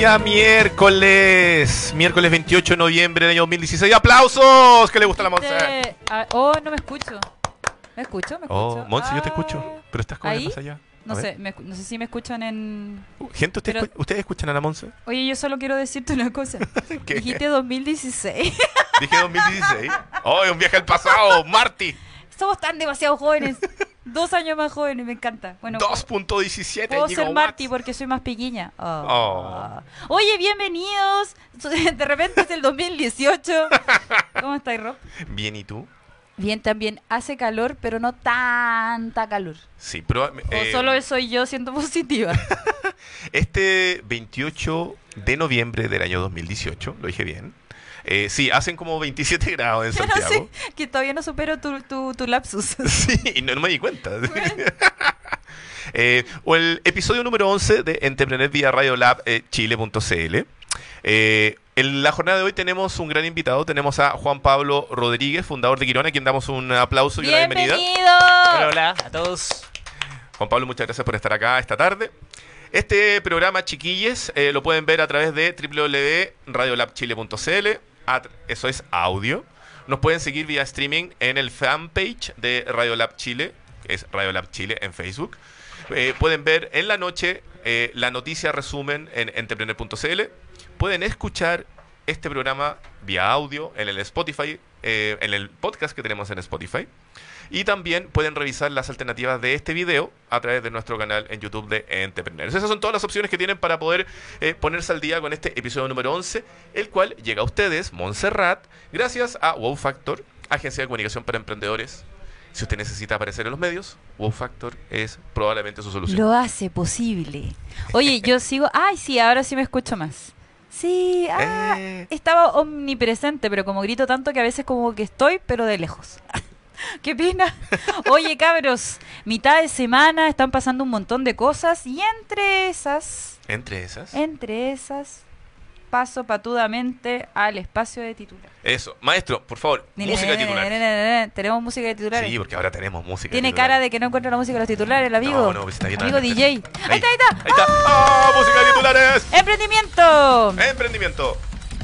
día miércoles, miércoles 28 de noviembre del año 2016. ¡Aplausos! ¿Qué le gusta a la Monse? Ah, oh, no me escucho. ¿Me escucho? ¿Me escucho? Oh, Monse, yo te Ah, escucho, pero estás como ¿Ahí? más allá. No sé, me no sé si me escuchan en... Uh, Gente, ¿ustedes, Pero- escu- ¿ustedes escuchan a la Monse? Oye, yo solo quiero decirte una cosa. ¿Qué? Dijiste 2016. Dije 2016. ¡Oh, un viaje al pasado! ¡Marty! Somos tan demasiado jóvenes. Dos años más jóvenes, me encanta. Bueno, 2.17 puedo ser. Marty porque soy más pequeña. Oh. Oh. Oye, bienvenidos. De repente es el 2018. ¿Cómo estáis, Rob? Bien, ¿y tú? Bien, también hace calor, pero no tanta calor. Sí, pero... O eh, solo soy yo siendo positiva. Este 28 de noviembre del año 2018, lo dije bien. Eh, sí, hacen como 27 grados en Santiago. que todavía no supero tu, tu, tu lapsus. Sí, y no, no me di cuenta. Eh, o el episodio número 11 de Entrepreneur vía Radio Lab eh, Chile.cl. Eh, en la jornada de hoy tenemos un gran invitado. Tenemos a Juan Pablo Rodríguez, fundador de Quirón, a quien damos un aplauso y una bienvenida. ¡Bienvenido! Hola, hola a todos. Juan Pablo, muchas gracias por estar acá esta tarde. Este programa, chiquilles, eh, lo pueden ver a través de www.radiolabchile.cl. Eso es audio. Nos pueden seguir vía streaming en el fanpage de Radiolab Chile, que es Radiolab Chile en Facebook. Eh, pueden ver en la noche eh, la noticia resumen en entrepreneur.cl. Pueden escuchar este programa vía audio en el Spotify, eh, en el podcast que tenemos en Spotify. Y también pueden revisar las alternativas de este video a través de nuestro canal en YouTube de Entrepreneurs. Esas son todas las opciones que tienen para poder eh, ponerse al día con este episodio número 11, el cual llega a ustedes, Montserrat, gracias a Wow Factor, agencia de comunicación para emprendedores. Si usted necesita aparecer en los medios, Wow Factor es probablemente su solución. Lo hace posible. Oye, yo sigo. Ay, sí, ahora sí me escucho más. Sí, ah, Eh. estaba omnipresente, pero como grito tanto que a veces como que estoy, pero de lejos. Qué pena. Oye, cabros, mitad de semana están pasando un montón de cosas y entre esas, Entre esas. entre esas, paso patudamente al espacio de titular. Eso. Maestro, por favor, música de titulares. Tenemos música de titulares. Sí, porque ahora tenemos música Tiene cara de que no encuentra la música de los titulares, el amigo. No, no, está bien. amigo DJ. Ahí está, ahí está. Ahí está. ¡Ah! ¡Música de titulares! ¡Emprendimiento! Emprendimiento.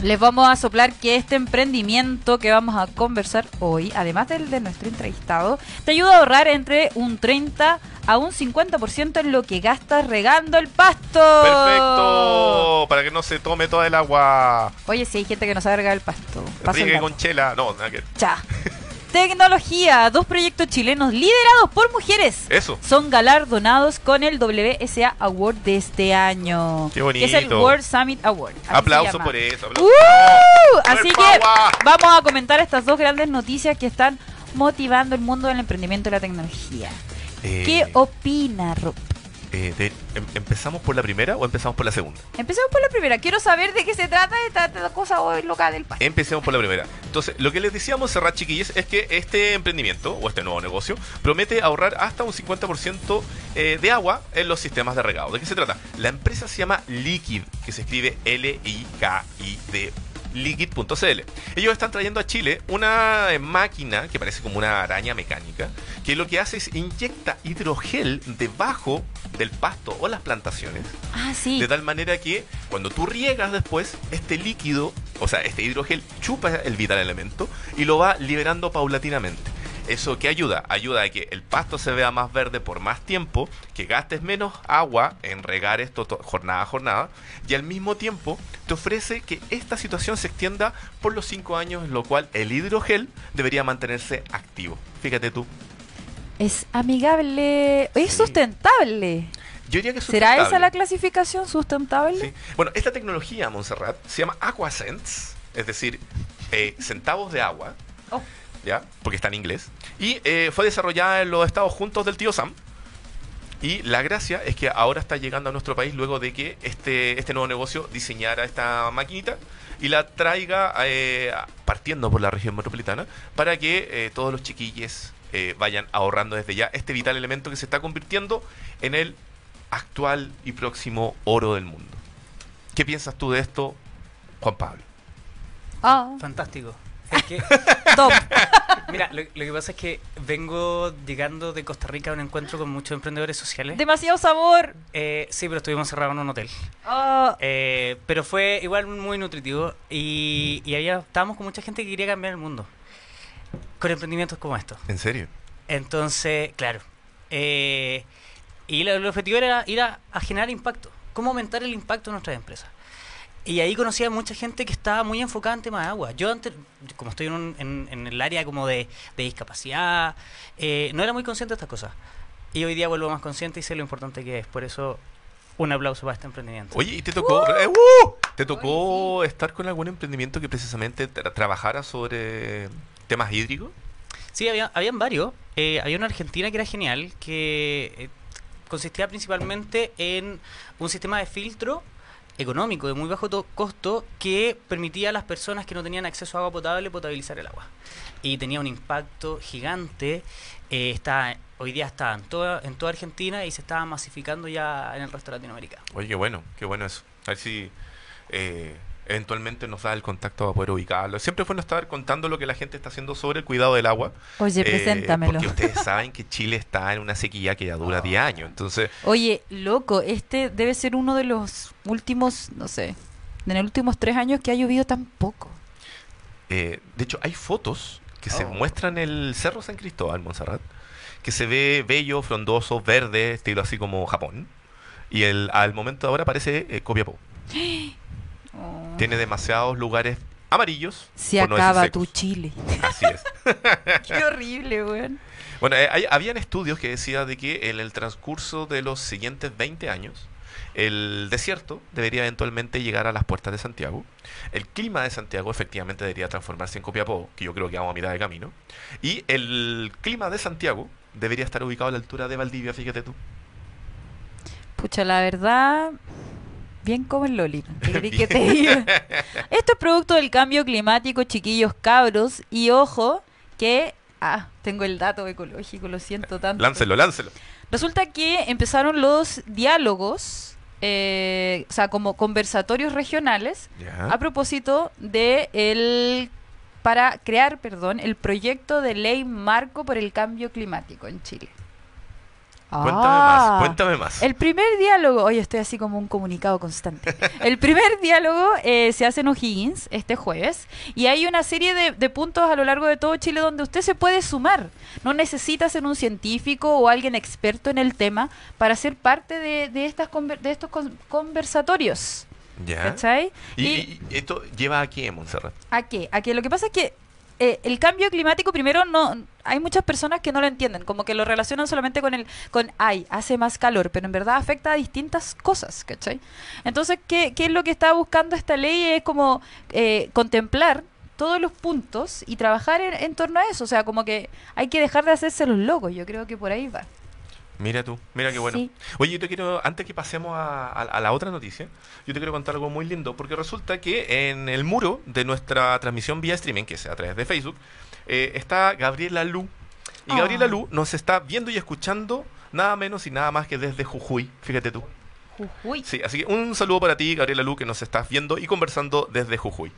Les vamos a soplar que este emprendimiento que vamos a conversar hoy, además del de nuestro entrevistado, te ayuda a ahorrar entre un 30 a un 50% en lo que gastas regando el pasto. Perfecto. Para que no se tome toda el agua. Oye, si hay gente que no sabe regar el pasto. Riegue con chela. No, nada que. Cha. Tecnología, dos proyectos chilenos liderados por mujeres. Eso. Son galardonados con el WSA Award de este año. Qué Que es el bonito. World Summit Award. Aplauso por eso. aplauso. ¡Uh! Así que vamos a comentar estas dos grandes noticias que están motivando el mundo del emprendimiento y la tecnología. Eh, ¿Qué opina Rob? Eh, de- em- ¿Empezamos por la primera o empezamos por la segunda? Empecemos por la primera. Quiero saber de qué se trata esta, esta cosa hoy loca del país. Empecemos por la primera. Entonces, lo que les decíamos cerrar, chiquillos, es que este emprendimiento o este nuevo negocio promete ahorrar hasta un 50% eh, de agua en los sistemas de regado. ¿De qué se trata? La empresa se llama Liquid, que se escribe L-I-K-I-D. Liquid.cl. Ellos están trayendo a Chile una eh, máquina que parece como una araña mecánica, que lo que hace es inyecta hidrogel debajo del pasto o las plantaciones Ah, sí. de tal manera que cuando tú riegas después, este líquido, o sea, este hidrogel chupa el vital elemento y lo va liberando paulatinamente. ¿Eso qué ayuda? Ayuda a que el pasto se vea más verde por más tiempo, que gastes menos agua en regar esto to- jornada a jornada, y al mismo tiempo te ofrece que esta situación se extienda por los 5 años, en lo cual el hidrogel debería mantenerse activo. Fíjate tú. Es amigable. Es Sí. sustentable. Yo diría que ¿Será esa la clasificación sustentable? Sí. Bueno, esta tecnología, Montserrat, se llama Aquasense, es decir, eh, centavos de agua, Oh. ¿Ya? Porque está en inglés. Y eh, fue desarrollada en los Estados Juntos del tío Sam. Y la gracia es que ahora está llegando a nuestro país luego de que este, este nuevo negocio diseñara esta maquinita y la traiga eh, partiendo por la región metropolitana para que eh, todos los chiquillos eh, vayan ahorrando desde ya este vital elemento que se está convirtiendo en el actual y próximo oro del mundo. ¿Qué piensas tú de esto, Juan Pablo? Ah, Fantástico. Es que top. Mira, lo, lo que pasa es que vengo llegando de Costa Rica a un encuentro con muchos emprendedores sociales. Demasiado sabor. Eh, sí, pero estuvimos cerrados en un hotel. Oh, Eh, pero fue igual muy nutritivo y, y había, estábamos con mucha gente que quería cambiar el mundo. Con emprendimientos como estos. ¿En serio? Entonces, claro. eh, y lo- el objetivo era ir a, a generar impacto. ¿Cómo aumentar el impacto de nuestras empresas? Y ahí conocí a mucha gente que estaba muy enfocada en temas de agua. Yo antes, como estoy en, un- en- en el área como de, de discapacidad, eh, no era muy consciente de estas cosas. Y hoy día vuelvo más consciente y sé lo importante que es. Por eso, un aplauso para este emprendimiento. Oye, ¿y te tocó, eh, ¡uh! ¿te tocó estar con algún emprendimiento que precisamente tra- trabajara sobre temas hídricos? Sí, había, habían varios. Eh, había una argentina que era genial, que eh, consistía principalmente en un sistema de filtro económico de muy bajo to- costo que permitía a las personas que no tenían acceso a agua potable potabilizar el agua. Y tenía un impacto gigante. eh, está, hoy día está en toda, en toda Argentina y se estaba masificando ya en el resto de Latinoamérica. Oye, qué bueno, qué bueno eso. A ver si eh, eventualmente nos da el contacto para poder ubicarlo. Siempre es bueno estar contando lo que la gente está haciendo sobre el cuidado del agua. Oye, eh, preséntamelo. Porque ustedes saben que Chile está en una sequía que ya dura 10 años. Entonces, Oye, loco, este debe ser uno de los últimos, no sé, de los últimos tres años que ha llovido tan poco. eh, de hecho, hay fotos que se Oh. muestran el Cerro San Cristóbal, Montserrat, que se ve bello, frondoso, verde, estilo así como Japón. Y el, al momento de ahora parece eh, Copiapó. Oh. Tiene demasiados lugares amarillos. Se por no decir acaba tu. Chile. Así es. Qué horrible, weón. Bueno, eh, hay- habían estudios que decían de que en el transcurso de los siguientes 20 años, el desierto debería eventualmente llegar a las puertas de Santiago. El clima de Santiago efectivamente debería transformarse en Copiapó, que yo creo que vamos a mirar de camino. Y el clima de Santiago debería estar ubicado a la altura de Valdivia, fíjate tú. Pucha, la verdad, bien como el Loli. ¿Qué querés que te diga? Esto es producto del cambio climático, chiquillos cabros. Y ojo, que. Ah, tengo el dato ecológico, lo siento tanto. Láncelo, láncelo. Resulta que empezaron los diálogos, eh, o sea, como conversatorios regionales, a propósito de el para crear, perdón, el proyecto de ley marco por el cambio climático en Chile. Cuéntame Ah. más, cuéntame más. El primer diálogo, oye, estoy así como un comunicado constante. El primer diálogo eh, se hace en O'Higgins este jueves y hay una serie de, de puntos a lo largo de todo Chile donde usted se puede sumar. No necesita ser un científico o alguien experto en el tema para ser parte de, de estas conver- de estos con- conversatorios. Ya. ¿Cachai? ¿Y, Y- y- y esto lleva a qué, Montserrat? ¿A qué? A que lo que pasa es que eh, el cambio climático primero no hay muchas personas que no lo entienden, como que lo relacionan solamente con el con ay, hace más calor, pero en verdad afecta a distintas cosas, ¿cachai? Entonces, ¿qué, qué es lo que está buscando esta ley? Es como eh, contemplar todos los puntos y trabajar en, en torno a eso, o sea, como que hay que dejar de hacerse los locos, yo creo que por ahí va. Mira tú, mira qué bueno. Sí. Oye, yo te quiero, antes que pasemos a, a- a la otra noticia, yo te quiero contar algo muy lindo, porque resulta que en el muro de nuestra transmisión vía streaming, que es a través de Facebook, eh, está Gabriela Lu. Y Ah. Gabriela Lu nos está viendo y escuchando nada menos y nada más que desde Jujuy, fíjate tú. Jujuy. Sí, así que un saludo para ti, Gabriela Lu, que nos estás viendo y conversando desde Jujuy.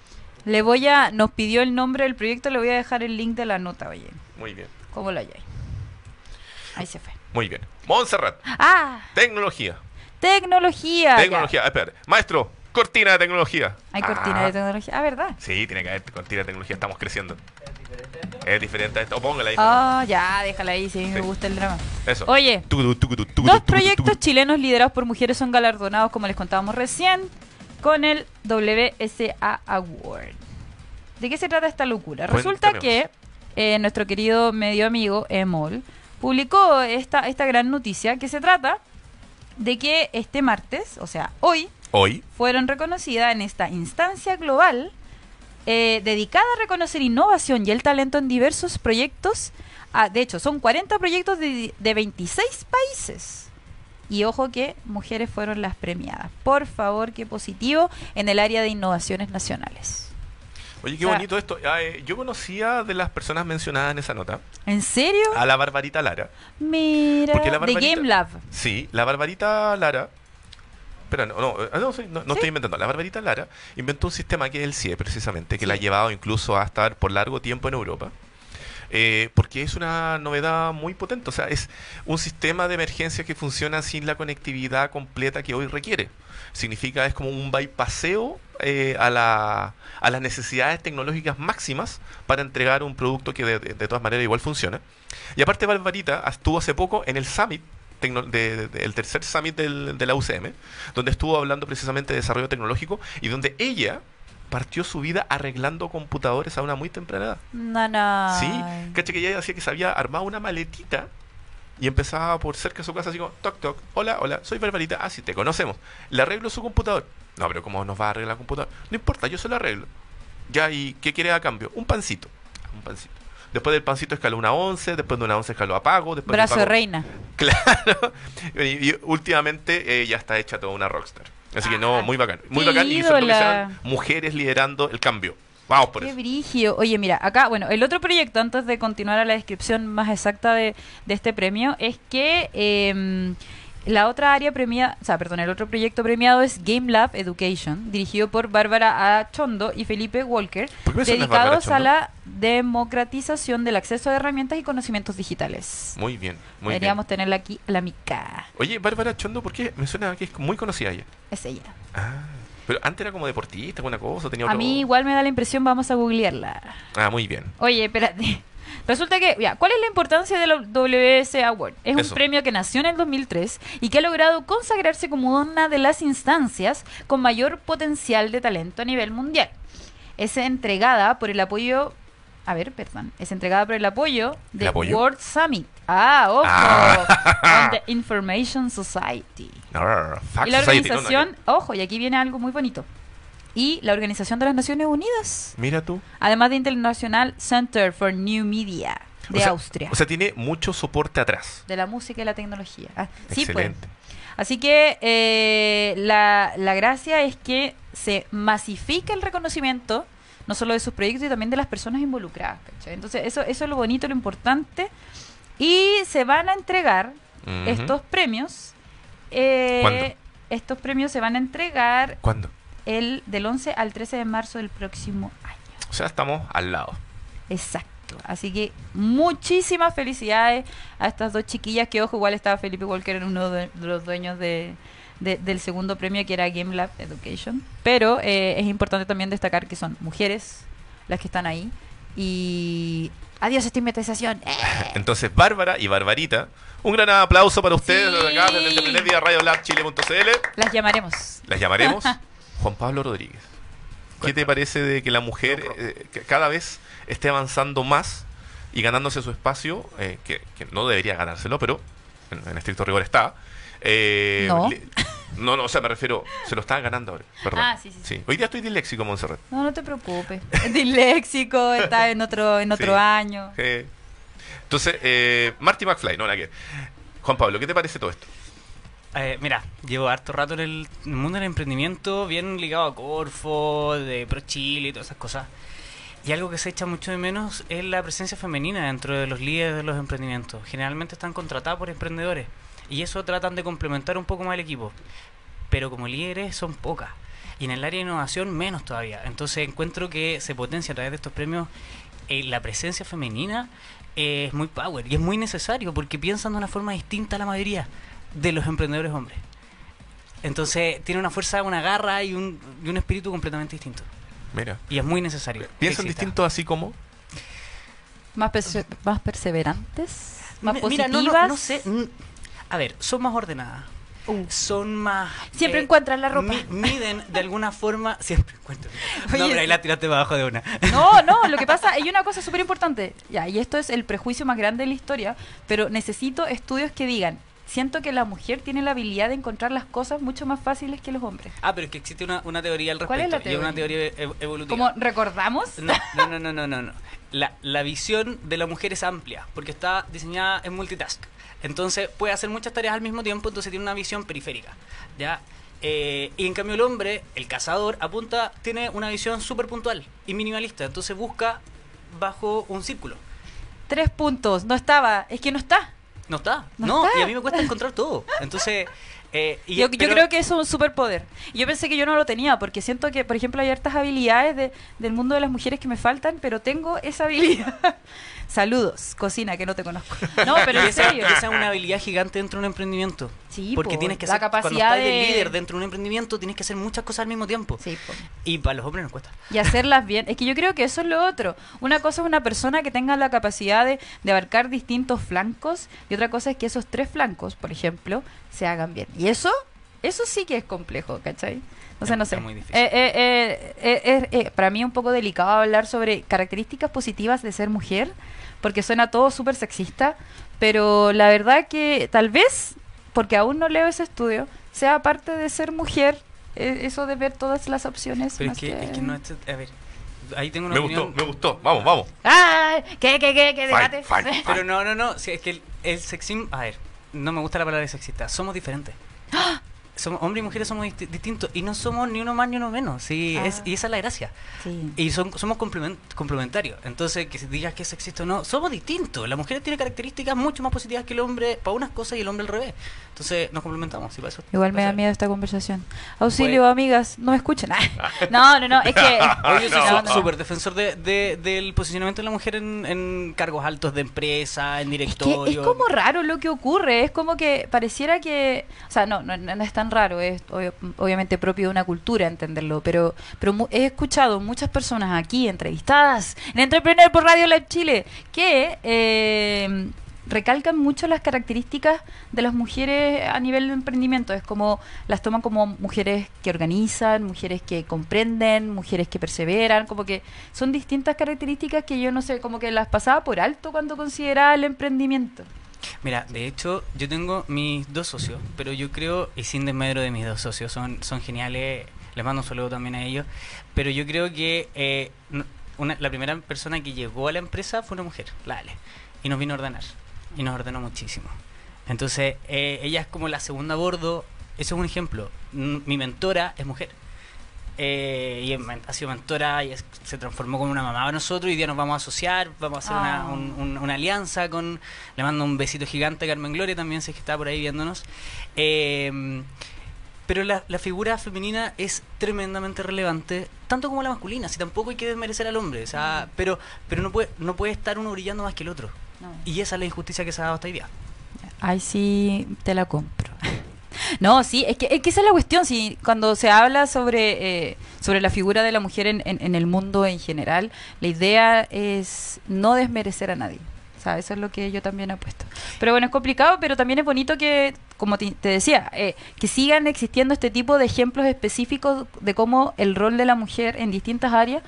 Le voy a, nos pidió el nombre del proyecto, le voy a dejar el link de la nota, oye. Muy bien, ¿Cómo lo halláis? Ahí se fue. Muy bien. Montserrat, Ah, tecnología. tecnología. Tecnología, espérate. Maestro, cortina de tecnología. Hay cortina Ah. de tecnología. Ah, ¿verdad? Sí, tiene que haber cortina de tecnología, estamos creciendo. Es diferente a esto. O póngala ahí. Ah, ya, déjala ahí, si mí me Sí. gusta el drama. Eso. Oye, dos proyectos chilenos liderados por mujeres son galardonados, como les contábamos recién, con el WSA Award. ¿De qué se trata esta locura? Resulta que eh, nuestro querido medio amigo Emol publicó esta, esta gran noticia que se trata de que este martes, o sea, hoy, Hoy, fueron reconocidas en esta instancia global eh, dedicada a reconocer innovación y el talento en diversos proyectos. Ah, de hecho, son 40 proyectos de, de 26 países. Y ojo que mujeres fueron las premiadas. Por favor, qué positivo en el área de innovaciones nacionales. Oye, qué O sea- bonito esto. Ah, eh, yo conocía de las personas mencionadas en esa nota ¿En serio? a la Barbarita Lara. Mira, de Game Lab. Sí, la Barbarita Lara. Espera, no, no, eh, no, estoy inventando. La Barbarita Lara inventó un sistema que es el CIE, precisamente, que la ha llevado incluso a estar por largo tiempo en Europa. Eh, porque es una novedad muy potente. O sea, es un sistema de emergencia que funciona sin la conectividad completa que hoy requiere. Significa, es como un bypasseo eh, a, la, a las necesidades tecnológicas máximas para entregar un producto que de, de- de todas maneras igual funciona. Y aparte, Barbarita estuvo hace poco en el Summit. tecno- de- de- tercer summit del- de la UCM, donde estuvo hablando precisamente de desarrollo tecnológico y donde ella partió su vida arreglando computadores a una muy temprana edad. Nana. Sí, caché que ella decía que se había armado una maletita y empezaba por cerca de su casa así como, toc, toc, hola, hola, soy Barbarita, ah, sí, te conocemos, le arreglo su computador. No, pero ¿cómo nos va a arreglar el computador? No importa, yo se lo arreglo. Ya, ¿y qué quiere a cambio? Un pancito. Un pancito. Después del pancito escaló una once, después de una once escaló a pago, después Brazo de pago- reina. Claro. Y, y últimamente eh, ya está hecha toda una rockstar. Así que no, Ah, muy bacán. Muy qué bacán. Y sobre todo que sean mujeres liderando el cambio. Vamos por Qué eso. brígido. Oye, mira, acá, bueno, el otro proyecto, antes de continuar a la descripción más exacta de, de este premio, es que em, la otra área premiada, o sea, perdón, el otro proyecto premiado es Game Lab Education, dirigido por Bárbara A. Chondo y Felipe Walker, ¿Por qué me suena Bárbara dedicados a la democratización del acceso a herramientas y conocimientos digitales. Muy bien, muy Deberíamos bien. tenerla aquí, a la mica. Oye, Bárbara Chondo, ¿por qué? Me suena que es muy conocida ella. Es ella. Ah, pero antes era como deportista, alguna cosa, tenía A otro... mí igual me da la impresión, vamos a googlearla. Ah, muy bien. Oye, espérate. Resulta que, ya, ¿cuál es la importancia del WS Award? Es un Eso. premio que nació en el 2003 y que ha logrado consagrarse como una de las instancias con mayor potencial de talento a nivel mundial. Es entregada por el apoyo, a ver, perdón, es entregada por el apoyo ¿El de apoyo? World Summit. Ah, ojo, Ah. on the Information Society. Y la Society, organización, ojo, y aquí viene algo muy bonito. Y la Organización de las Naciones Unidas. Mira tú. Además de International Center for New Media de O sea- Austria. O sea, tiene mucho soporte atrás. de la música y la tecnología. Ah, sí, pues. Excelente. Así que eh, la, la gracia es que se masifica el reconocimiento, no solo de sus proyectos, y también de las personas involucradas. ¿cachai? Entonces, eso, eso es lo bonito, lo importante. Y se van a entregar estos premios. eh, ¿Cuándo? Estos premios se van a entregar ¿Cuándo? El del 11 al 13 de marzo del próximo año. O sea, estamos al lado. Exacto. Así que muchísimas felicidades a estas dos chiquillas que, ojo, igual estaba Felipe Walker en uno de, los dueños de, de- del segundo premio que era Game Lab Education. Pero eh, es importante también destacar que son mujeres las que están ahí. Y adiós estigmatización. ¡Eh! Entonces, Bárbara y Barbarita, un gran aplauso para ustedes Sí. desde acá, desde el Radio Lab Chile.cl. Las llamaremos. Las llamaremos Juan Pablo Rodríguez. ¿Qué te parece de que la mujer eh, que cada vez esté avanzando más y ganándose su espacio, eh, que, que no debería ganárselo, pero en, en estricto rigor está? eh, No. le- no, no, o sea, me refiero, se lo está ganando ahora. Perdón. Ah, sí, sí, sí. Hoy día estoy disléxico, Montserrat. No, no te preocupes. Es disléxico, está en otro, en otro Sí. año. Entonces, eh, Marty McFly, no, la que. Juan Pablo, ¿qué te parece todo esto? Eh, mira, llevo harto rato en el, mundo del emprendimiento, bien ligado a Corfo, de Pro Chile y todas esas cosas. Y algo que se echa mucho de menos es la presencia femenina dentro de los líderes de los emprendimientos. Generalmente están contratadas por emprendedores y eso tratan de complementar un poco más el equipo. Pero como líderes son pocas. Y en el área de innovación menos todavía. Entonces encuentro que se potencia a través de estos premios eh, la presencia femenina es muy power y es muy necesario porque piensan de una forma distinta a la mayoría de los emprendedores hombres. Entonces tiene una fuerza, una garra y un, y un espíritu completamente distinto. Mira. Y es muy necesario. ¿Piensan distinto así como? Más, perse- más perseverantes, más positivas. Mira, no, no, no sé. A ver, son más ordenadas. Uh. Son más. Siempre encuentran la ropa. mi- miden de alguna forma. Siempre encuentran. Oye, no, pero ahí la tiraste para abajo de una. No, no, lo que pasa, hay una cosa súper importante, ya, y esto es el prejuicio más grande de la historia, pero necesito estudios que digan, siento que la mujer tiene la habilidad de encontrar las cosas mucho más fáciles que los hombres. Ah, pero es que existe una, una teoría al respecto. ¿Cuál es la Y es una teoría? teoría ev- evolutiva. Como recordamos, No, no, no, no, no, no. no. La, la visión de la mujer es amplia, porque está diseñada en multitask. Entonces puede hacer muchas tareas al mismo tiempo, entonces tiene una visión periférica. ¿ya? Eh, y en cambio el hombre, el cazador, apunta, tiene una visión súper puntual y minimalista. Entonces busca bajo un círculo. tres puntos, no estaba, es que no está. No está. No No, está. y a mí me cuesta encontrar todo. Entonces... eh, y- yo, creo que eso es un superpoder. Yo pensé que yo no lo tenía, porque siento que, por ejemplo, hay hartas habilidades de- del mundo de las mujeres que me faltan, pero tengo esa habilidad Saludos, cocina, que no te conozco. No, pero en serio. esa es una habilidad gigante dentro de un emprendimiento. Sí, porque po, tienes que la hacer, cuando capacidad estás de de- líder dentro de un emprendimiento, tienes que hacer muchas cosas al mismo tiempo. Sí, po. Y para los hombres nos cuesta. y hacerlas bien. Es que yo creo que eso es lo otro. Una cosa es una persona que tenga la capacidad de, de abarcar distintos flancos y otra cosa es que esos tres flancos, por ejemplo, se hagan bien. Y eso, eso sí que es complejo, ¿cachai? Entonces, Es- no sé. muy difícil. Eh, eh, eh, eh, para mí es un poco delicado hablar sobre características positivas de ser mujer, porque suena todo súper sexista, pero la verdad que tal vez, porque aún no leo ese estudio, sea parte de ser mujer, eh, eso de ver todas las opciones. Pero es más que, es que no es... A ver, ahí tengo una Me opinión... gustó, me gustó. Vamos, vamos. ¿Qué, qué, qué, qué Fight, debate? fight. Pero no, no, no. si es que el, el sexismo. A ver, no me gusta la palabra sexista. Somos diferentes. ¡Ah! Somos, hombres y mujeres somos disti- distintos. Y no somos ni uno más ni uno menos. Sí, Ah. es, y esa es la gracia. Sí. Y son, somos complement- complementarios. Entonces, que digas que es sexista o no, somos distintos. La mujer tiene características mucho más positivas que el hombre para unas cosas y el hombre al revés. Entonces, nos complementamos. para eso- Igual me da miedo esta conversación. Auxilio, amigas, no me escuchen. no, no, no, es que... Oye, yo soy no. súper defensor de, de- del posicionamiento de la mujer en, en cargos altos de empresa, en Es que directorio. es como raro lo que ocurre, es como que pareciera que, o sea, no, no, no es raro, es obviamente propio de una cultura entenderlo, pero, pero he escuchado muchas personas aquí entrevistadas en Entrepreneur por Radio Live Chile que eh, recalcan mucho las características de las mujeres a nivel de emprendimiento, es como las toman como mujeres que organizan, mujeres que comprenden, mujeres que perseveran, como que son distintas características que yo no sé, como que las pasaba por alto cuando consideraba el emprendimiento. Mira, de hecho, yo tengo mis dos socios, pero yo creo, y sin desmedro de mis dos socios, son, son geniales, les mando un saludo también a ellos, pero yo creo que eh, una- la primera persona que llegó a la empresa fue una mujer, la Ale, y nos vino a ordenar, y nos ordenó muchísimo. Entonces, eh, ella es como la segunda a bordo, eso es un ejemplo, mi mentora es mujer. Eh, y ha sido mentora y es- se transformó como una mamá para nosotros y hoy día nos vamos a asociar, vamos a hacer una, Ah. un- un- una alianza con... Le mando un besito gigante a Carmen Gloria también, si es que está por ahí viéndonos. Eh, pero la, la figura femenina es tremendamente relevante, tanto como la masculina, si tampoco hay que desmerecer al hombre, o sea, pero, pero no, puede, no puede estar uno brillando más que el otro. Y esa es la injusticia que se ha dado hasta hoy día. Ay, sí, te la compro. No, sí, es que, es que esa es la cuestión. Si cuando se habla sobre, eh, sobre la figura de la mujer en, en- el mundo en general, la idea es no desmerecer a nadie. O sea, eso es lo que yo también apuesto. Pero bueno, es complicado, pero también es bonito que, como te, te decía, eh, que sigan existiendo este tipo de ejemplos específicos de cómo el rol de la mujer en distintas áreas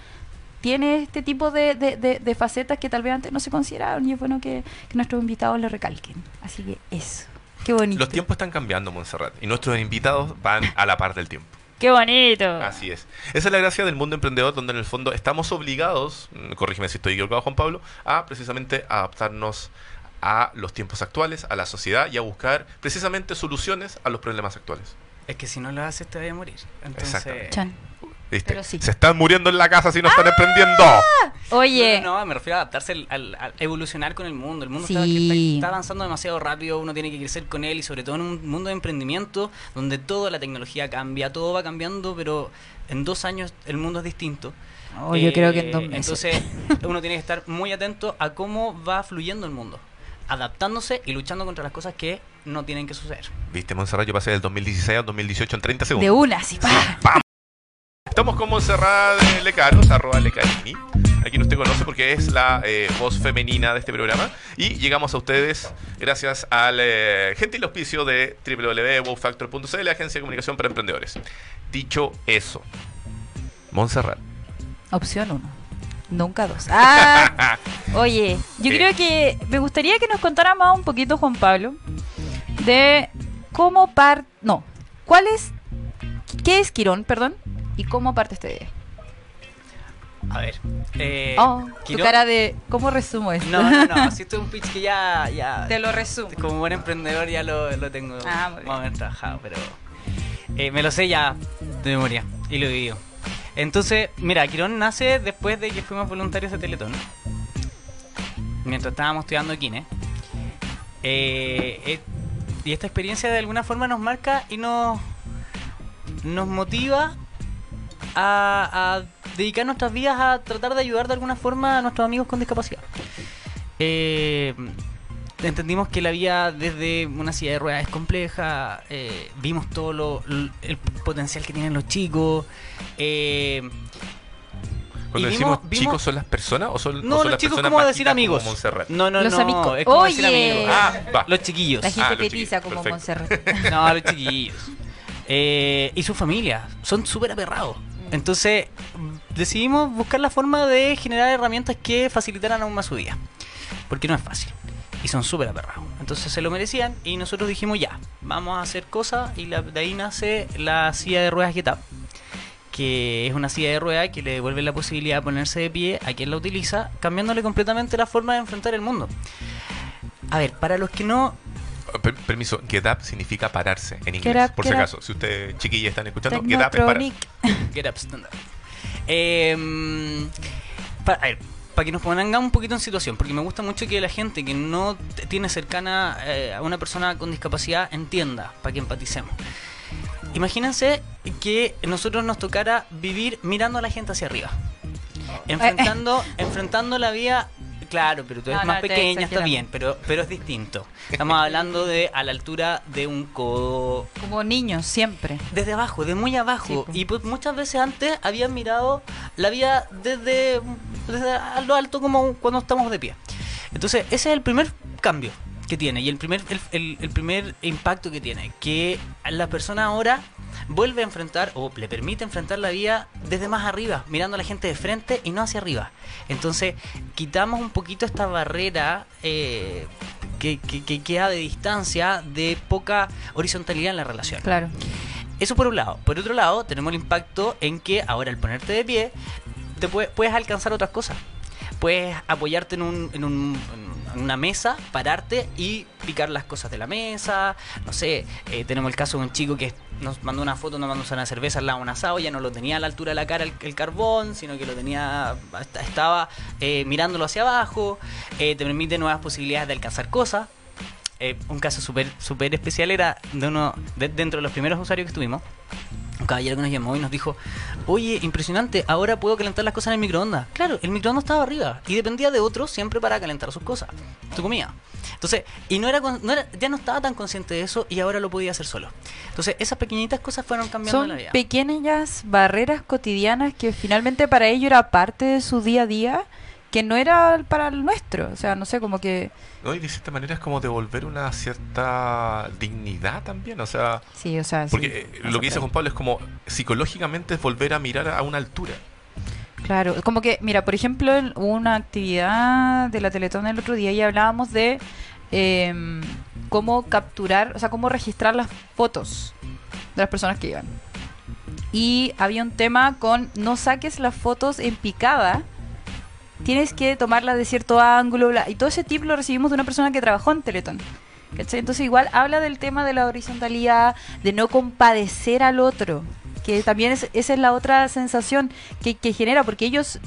tiene este tipo de, de- de- de facetas que tal vez antes no se consideraron y es bueno que, que nuestros invitados lo recalquen. Así que eso. Qué bonito. Los tiempos están cambiando, Montserrat, y nuestros invitados van a la par del tiempo. Qué bonito. Así es. Esa es la gracia del mundo emprendedor, donde en el fondo estamos obligados, mm, corrígeme si estoy equivocado, Juan Pablo, a precisamente adaptarnos a los tiempos actuales, a la sociedad y a buscar precisamente soluciones a los problemas actuales. Es que si no lo haces te vas a morir. Entonces, Exactamente. Chan. ¿Viste? Pero sí. Se están muriendo en la casa si no están emprendiendo. Oye, No, no, no, me refiero a adaptarse al, al- al evolucionar con el mundo. El mundo Sí. está, está- está avanzando demasiado rápido, uno tiene que crecer con él y sobre todo en un mundo de emprendimiento donde toda la tecnología cambia, todo va cambiando, pero en dos años el mundo es distinto. Oh, yo Eh, creo que en dos meses. Entonces uno tiene que estar muy atento a cómo va fluyendo el mundo, adaptándose y luchando contra las cosas que no tienen que suceder. ¿Viste, Montserrat? Yo pasé del 2016 al 2018 en 30 segundos. de una, así, pa. Estamos con Montserrat eh, Lecaros, arroba Lecarini. A quien usted conoce porque es la eh, voz femenina de este programa. Y llegamos a ustedes gracias al eh, gentil auspicio de www.wowfactor.cl, agencia de comunicación para emprendedores. Dicho eso, Montserrat. Opción uno. Nunca dos. Ah, oye, yo Eh. creo que me gustaría que nos contara más un poquito, Juan Pablo, de cómo parte... No, ¿cuál es... ¿Qué es Quirón, perdón? ¿Y cómo parte esta idea? A ver. Eh, Oh, tu cara de... ¿Cómo resumo esto? No, no, no, si esto es un pitch que ya... ya Te lo resumo. Como buen emprendedor ya lo, lo tengo Ah, muy bien. trabajado, pero eh, me lo sé ya de memoria y lo he vivido. Entonces, mira, Quirón nace después de que fuimos voluntarios de Teletón. Mientras estábamos estudiando Kine. Eh, y esta experiencia de alguna forma nos marca y nos, nos motiva a, a dedicar nuestras vidas a tratar de ayudar de alguna forma a nuestros amigos con discapacidad. eh, entendimos que la vía desde una silla de ruedas es compleja, eh, vimos todo lo, el potencial que tienen los chicos. eh, Cuando y decimos vimos- chicos, ¿son las personas o son, o no, son los las chicos personas como decir amigos. como Montserrat? No, no, Los no, amigos. es como decir amigos. Ah, va. Los chiquillos. La gente Ah, petiza como perfecto. Montserrat. No, los chiquillos. Eh, y su familia. Son súper aperrados. Entonces, decidimos buscar la forma de generar herramientas que facilitaran aún más su vida. Porque no es fácil. Y son súper aperrados. Entonces se lo merecían y nosotros dijimos ya, vamos a hacer cosas y la- de ahí nace la silla de ruedas Get Up, que es una silla de ruedas que le devuelve la posibilidad de ponerse de pie a quien la utiliza, cambiándole completamente la forma de enfrentar el mundo. A ver, para los que no Per- permiso, get up significa pararse en inglés, Get up, por si up. acaso. Si ustedes chiquillas están escuchando, get up es para. Technotronic. Get Up Stand Up. Eh, pa- a ver, para que nos pongamos un poquito en situación, porque me gusta mucho que la gente que no tiene cercana eh, a una persona con discapacidad entienda, para que empaticemos. Imagínense que nosotros nos tocara vivir mirando a la gente hacia arriba. Enfrentando, enfrentando la vía. Claro, pero tú eres No, más no, pequeña, está bien, pero, pero es distinto. Estamos hablando de a la altura de un codo, Como niños, siempre. desde abajo, de muy abajo. Sí, po. y pues muchas veces antes habían mirado la vía desde, desde a lo alto como cuando estamos de pie. Entonces, ese es el primer cambio que tiene y el primer, el, el- el primer impacto que tiene. Que la persona ahora vuelve a enfrentar o le permite enfrentar la vía desde más arriba, mirando a la gente de frente y no hacia arriba. Entonces, quitamos un poquito esta barrera eh, que, que- que queda de distancia, de poca horizontalidad en la relación. Claro. Eso por un lado. Por otro lado, tenemos el impacto en que ahora al ponerte de pie, te puede- puedes alcanzar otras cosas. Puedes apoyarte en, un, en, un- en una mesa, pararte y picar las cosas de la mesa. No sé, eh, tenemos el caso de un chico que nos mandó una foto tomándose una cerveza al lado de un asado, ya no lo tenía a la altura de la cara el, carbón, sino que lo tenía, estaba eh, mirándolo hacia abajo. Eh, te permite nuevas posibilidades de alcanzar cosas. Un caso súper súper especial era de uno de- dentro de los primeros usuarios que tuvimos caballero que nos llamó y nos dijo oye impresionante ahora puedo calentar las cosas en el microondas claro el microondas estaba arriba y dependía de otros siempre para calentar sus cosas su comida. Entonces y no era, no era ya no estaba tan consciente de eso y ahora lo podía hacer solo. Entonces esas pequeñitas cosas fueron cambiando Son la vida. pequeñas barreras cotidianas que finalmente para ellos era parte de su día a día, que no era para el nuestro. O sea, no sé, como que... ¿no? Y de cierta manera es como devolver una cierta dignidad también. O sea, Sí, o sea... porque eh, lo que dice Juan. Pablo es como psicológicamente es volver a mirar a una altura. Claro, como que, mira, por ejemplo, hubo una actividad de la Teletón el otro día y hablábamos de em, cómo capturar, o sea, cómo registrar las fotos de las personas que iban. Y había un tema con no saques las fotos en picada, tienes que tomarlas de cierto ángulo, bla, y todo ese tip lo recibimos de una persona que trabajó en Teletón. ¿cachai? Entonces igual habla del tema de la horizontalidad, de no compadecer al otro, que también es, esa es la otra sensación que, que genera, porque ellos,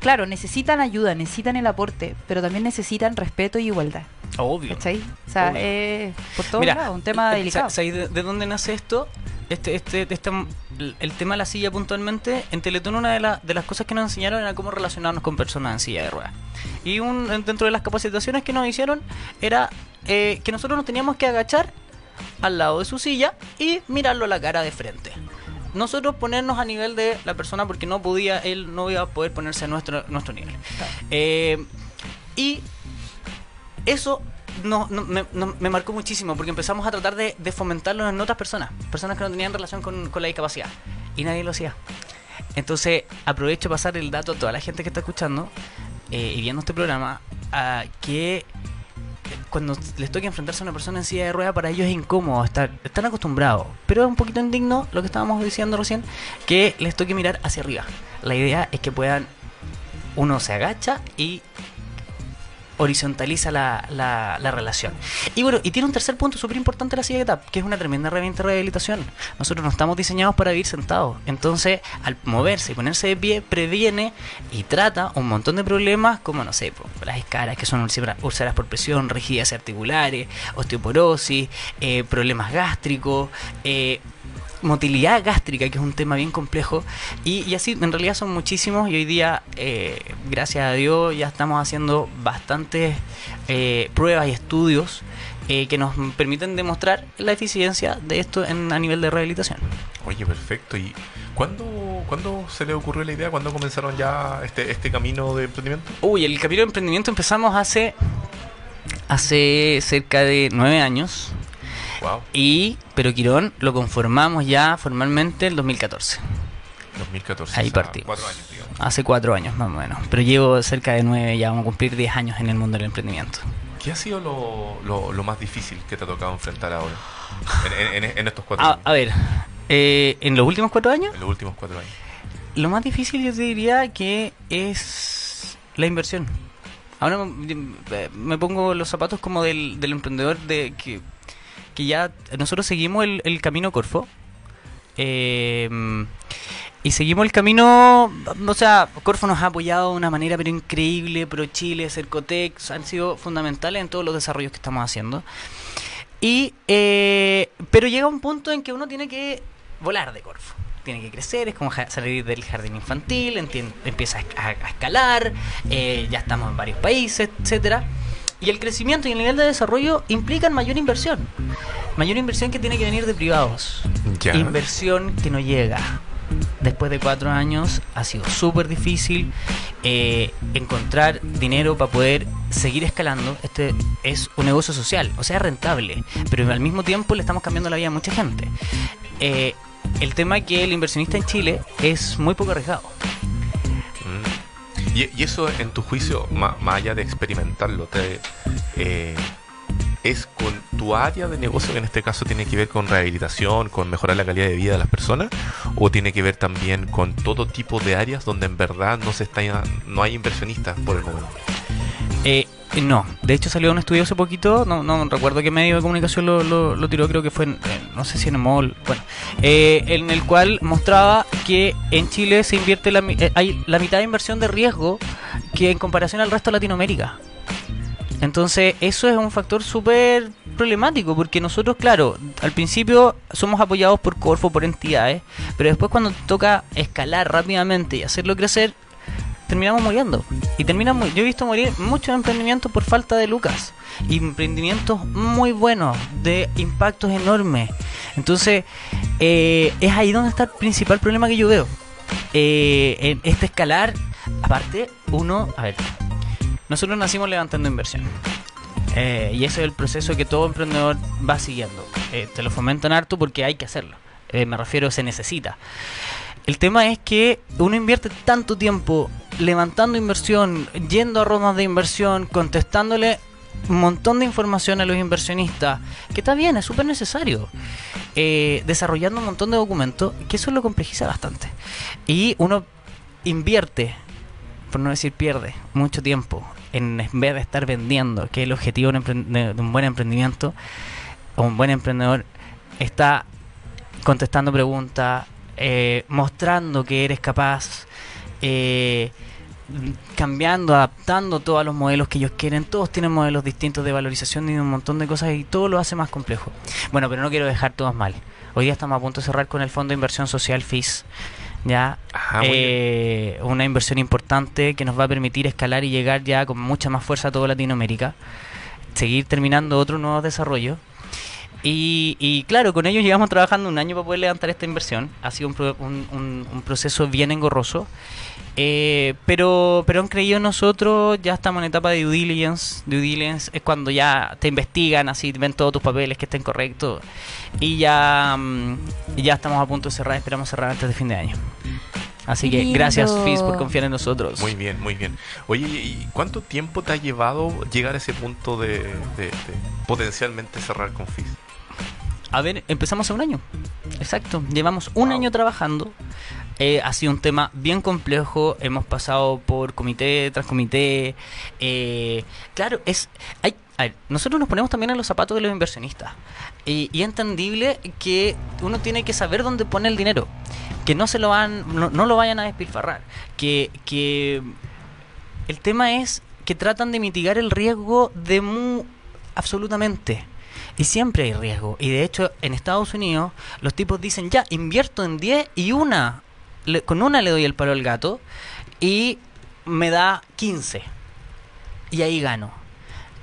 claro, necesitan ayuda, necesitan el aporte, pero también necesitan respeto y igualdad. obvio ¿Cachai? O sea, Obvio. eh, por todos Mira, lados, un tema eh, delicado. sa- ¿sabéis de, de dónde nace esto? Este, este, este, el- tema de la silla puntualmente, en Teletón una de, la- de las cosas que nos enseñaron era cómo relacionarnos con personas en silla de ruedas. Y un, dentro de las capacitaciones que nos hicieron era eh, que nosotros nos teníamos que agachar al lado de su silla y mirarlo a la cara de frente. Nosotros ponernos a nivel de la persona porque no podía, él no iba a poder ponerse a nuestro, nuestro nivel. Eh, y eso no, no- me, no- me marcó muchísimo porque empezamos a tratar de, fomentarlo en otras personas, personas que no tenían relación con, la discapacidad. Y nadie lo hacía. Entonces aprovecho pasar el dato a toda la gente que está escuchando eh, y viendo este programa, a que cuando les toque enfrentarse a una persona en silla de rueda, para ellos es incómodo, estar, están acostumbrados. Pero es un poquito indigno lo que estábamos diciendo recién, que les toque mirar hacia arriba. La idea es que puedan, uno se agacha y horizontaliza la, la, la relación. Y bueno, y tiene un tercer punto súper importante la silla de tap, que es una tremenda herramienta de rehabilitación. Nosotros no estamos diseñados para vivir sentados. Entonces, al moverse y ponerse de pie, previene y trata un montón de problemas como, no sé, las escaras que son úlceras por presión, rigidez articulares, osteoporosis, eh, problemas gástricos, eh, motilidad gástrica, que es un tema bien complejo. Y, y así, en realidad son muchísimos y hoy día, eh, gracias a Dios, ya estamos haciendo bastantes eh, pruebas y estudios eh, que nos permiten demostrar la eficiencia de esto en, a nivel de rehabilitación. Oye, perfecto. ¿Y cuándo, cuándo se le ocurrió la idea? ¿Cuándo comenzaron ya este, este camino de emprendimiento? Uy, el camino de emprendimiento empezamos hace, hace cerca de nueve años. Wow, Y, pero Quirón lo conformamos ya formalmente el 2014. 2014. Ahí o sea, partimos. Cuatro años, digamos. Hace cuatro años más o menos. Pero llevo cerca de nueve, ya vamos a cumplir diez años en el mundo del emprendimiento. ¿Qué ha sido lo, lo, lo más difícil que te ha tocado enfrentar ahora? En, en- en estos cuatro A, años. a ver, eh, en los últimos cuatro años, En los últimos cuatro años. lo más difícil yo te diría que es la inversión. Ahora me, me pongo los zapatos como del, del emprendedor de que, que ya nosotros seguimos el, camino Corfo. Eh, y seguimos el camino, o sea, Corfo nos ha apoyado de una manera pero increíble, Pro Chile, Cercotec, han sido fundamentales en todos los desarrollos que estamos haciendo. Y, eh, pero llega un punto en que uno tiene que volar de Corfo. Tiene que crecer, es como salir del jardín infantil, empieza a escalar, eh, ya estamos en varios países, etcétera. Y el crecimiento y el nivel de desarrollo implican mayor inversión. Mayor inversión que tiene que venir de privados. Ya. Inversión que no llega. Después de cuatro años ha sido súper difícil eh, encontrar dinero para poder seguir escalando. Este es un negocio social, o sea, es rentable, pero al mismo tiempo le estamos cambiando la vida a mucha gente. Eh, el tema es que el inversionista en Chile es muy poco arriesgado. Y, eso, en tu juicio, más allá de experimentarlo, te, eh, ¿es con tu área de negocio que en este caso tiene que ver con rehabilitación, con mejorar la calidad de vida de las personas? ¿O tiene que ver también con todo tipo de áreas donde en verdad no, se está, no hay inversionistas por el momento? Eh, no, de hecho salió un estudio hace poquito, no, no recuerdo qué medio de comunicación lo, lo, lo tiró, creo que fue, en, en- no sé si en el mall, bueno, eh, en el cual mostraba que en Chile se invierte la, eh, hay la mitad de inversión de riesgo que en comparación al resto de Latinoamérica. Entonces, eso es un factor súper problemático, porque nosotros, claro, al principio somos apoyados por Corfo, por entidades, pero después cuando toca escalar rápidamente y hacerlo crecer, terminamos muriendo. Y terminamos, yo he visto morir muchos emprendimientos por falta de lucas. Emprendimientos muy buenos, de impactos enormes. Entonces, eh, es ahí donde está el principal problema que yo veo. Eh, en este escalar, aparte, uno, a ver, nosotros nacimos levantando inversión. Eh, y ese es el proceso que todo emprendedor va siguiendo. Te lo fomentan harto porque hay que hacerlo. Me refiero, se necesita. El tema es que uno invierte tanto tiempo levantando inversión, yendo a rondas de inversión, contestándole un montón de información a los inversionistas, que está bien, es súper necesario, eh, desarrollando un montón de documentos, que eso lo complejiza bastante. Y uno invierte, por no decir pierde, mucho tiempo en, en vez de estar vendiendo, que es el objetivo de un, buen emprendimiento, o un buen emprendedor, está contestando preguntas, eh, mostrando que eres capaz, eh, cambiando, adaptando todos los modelos que ellos quieren. Todos tienen modelos distintos de valorización y un montón de cosas y todo lo hace más complejo. Bueno, pero no quiero dejar todos mal. Hoy día estamos a punto de cerrar con el Fondo de Inversión Social FIS. Ya, Ajá, eh, una inversión importante que nos va a permitir escalar y llegar ya con mucha más fuerza a toda Latinoamérica. Seguir terminando otros nuevos desarrollos. Y, y claro, con ellos llevamos trabajando un año para poder levantar esta inversión. Ha sido un, pro- un- un- un proceso bien engorroso. Eh, pero, pero han creído nosotros, ya estamos en etapa de due diligence. Due diligence es cuando ya te investigan, así ven todos tus papeles que estén correctos. Y ya, mm, ya estamos a punto de cerrar, esperamos cerrar antes de fin de año. Así que Lindo. gracias FIS por confiar en nosotros. Muy bien, muy bien. Oye, ¿y cuánto tiempo te ha llevado llegar a ese punto de, de- de potencialmente cerrar con FIS? A ver, empezamos hace un año. Exacto. Llevamos un Wow. año trabajando. Eh, ha sido un tema bien complejo. Hemos pasado por comité tras comité. Eh, claro, es. Hay, a ver, nosotros nos ponemos también en los zapatos de los inversionistas. Y, es entendible que uno tiene que saber dónde pone el dinero. Que no se lo van, no, no lo vayan a despilfarrar. Que, que el tema es que tratan de mitigar el riesgo de mu absolutamente. Y siempre hay riesgo. Y de hecho, en Estados Unidos, los tipos dicen, ya, invierto en 10 y una, le- con una le doy el palo al gato y me da 15. Y ahí gano.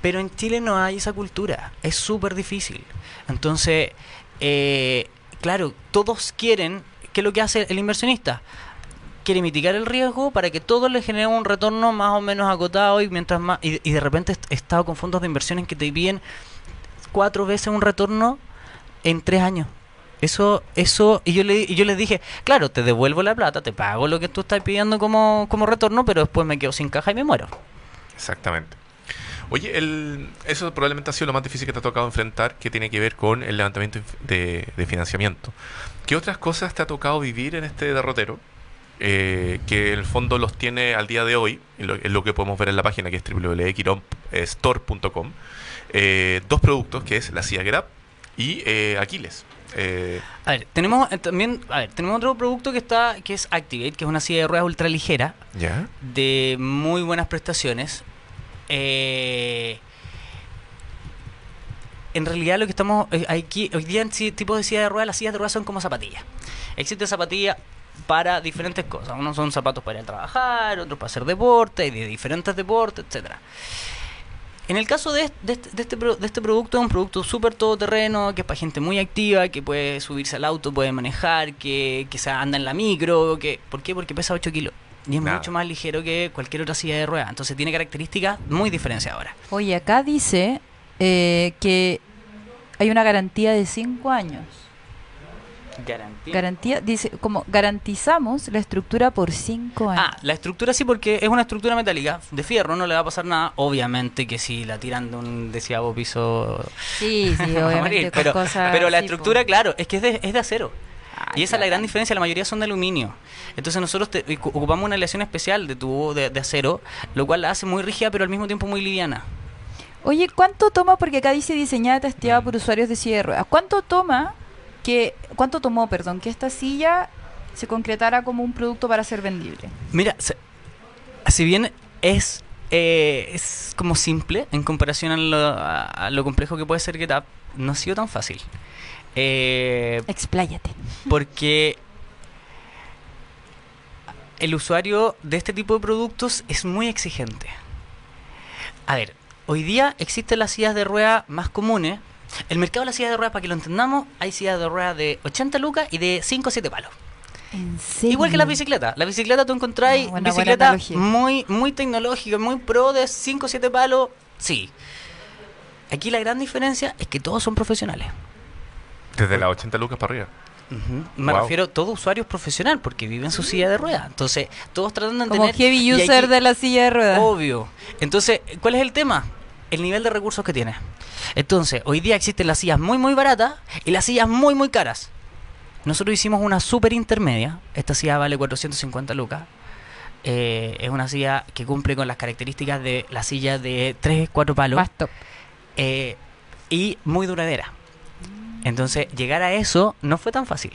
Pero en Chile no hay esa cultura. Es súper difícil. Entonces, eh, claro, todos quieren, ¿qué es lo que hace el inversionista? Quiere mitigar el riesgo para que todos le generen un retorno más o menos acotado y mientras más y, y de repente he estado con fondos de inversiones que te piden cuatro veces un retorno en tres años. Eso, eso, y yo le, y yo les dije, claro, te devuelvo la plata, te pago lo que tú estás pidiendo como, como retorno, pero después me quedo sin caja y me muero. Exactamente. Oye, el, eso probablemente ha sido lo más difícil que te ha tocado enfrentar, que tiene que ver con el levantamiento de, de financiamiento. ¿Qué otras cosas te ha tocado vivir en este derrotero? Eh, que en el fondo los tiene al día de hoy, lo- es lo que podemos ver en la página que es www.quiromstore.com. Eh, dos productos, que es la CIA Up y eh, Aquiles. Eh, A ver, tenemos eh, también, a ver, tenemos otro producto que está, que es Activate, que es una silla de ruedas ultra ligera, ¿Ya? de muy buenas prestaciones. Eh, en realidad lo que estamos eh, aquí hoy día en sí, tipos de silla de ruedas, las sillas de ruedas son como zapatillas. Existe zapatilla para diferentes cosas. Unos son zapatos para ir a trabajar, otros para hacer deporte, y de diferentes deportes, etcétera. En el caso de, de este, de este de este producto, es un producto súper todoterreno, que es para gente muy activa, que puede subirse al auto, puede manejar, que, que se anda en la micro. Que, ¿Por qué? Porque pesa 8 kilos. Y es Nada. mucho más ligero que cualquier otra silla de ruedas. Entonces tiene características muy diferenciadoras. Oye, acá dice eh, que hay una garantía de 5 años. Garantía. Garantía, dice, como garantizamos la estructura por 5 años. Ah, la estructura sí, porque es una estructura metálica de fierro, no le va a pasar nada. Obviamente que si la tiran de un deseado piso. sí, sí, obviamente. morir, con pero, cosas pero la así, estructura, po. claro, es que es de, es de acero. Y esa es la gran diferencia, la mayoría son de aluminio. Entonces nosotros te- ocu- ocupamos una aleación especial de tubo de, de acero, lo cual la hace muy rígida pero al mismo tiempo muy liviana. Oye, ¿cuánto toma? Porque acá dice diseñada y testeada por usuarios de silla de ruedas. ¿Cuánto toma que, cuánto tomó, perdón, que esta silla se concretara como un producto para ser vendible? Mira, se- si bien es, eh, es como simple en comparación a lo, a- a lo complejo que puede ser GetUp, no ha sido tan fácil. Eh, Expláyate. porque el usuario de este tipo de productos es muy exigente. A ver, hoy día existen las sillas de rueda más comunes. El mercado de las sillas de ruedas, para que lo entendamos, hay sillas de ruedas de 80 lucas y de 5 o 7 palos. ¿En serio? Igual que la bicicleta. La bicicleta tú encontráis Ah, bicicleta muy, muy tecnológica, muy pro de 5 o 7 palos. Sí. Aquí la gran diferencia es que todos son profesionales. Desde las 80 lucas para arriba. Me Wow. refiero a todo usuario es profesional porque vive en su silla de ruedas. Entonces, todos tratan de Como tener. heavy user aquí- de la silla de ruedas. Obvio. Entonces, ¿cuál es el tema? El nivel de recursos que tiene. Entonces, hoy día existen las sillas muy, muy baratas y las sillas muy, muy caras. Nosotros hicimos una super intermedia. Esta silla vale 450 lucas. Eh, es una silla que cumple con las características de la silla de 3, 4 palos. Eh, y muy duradera. Entonces, llegar a eso no fue tan fácil.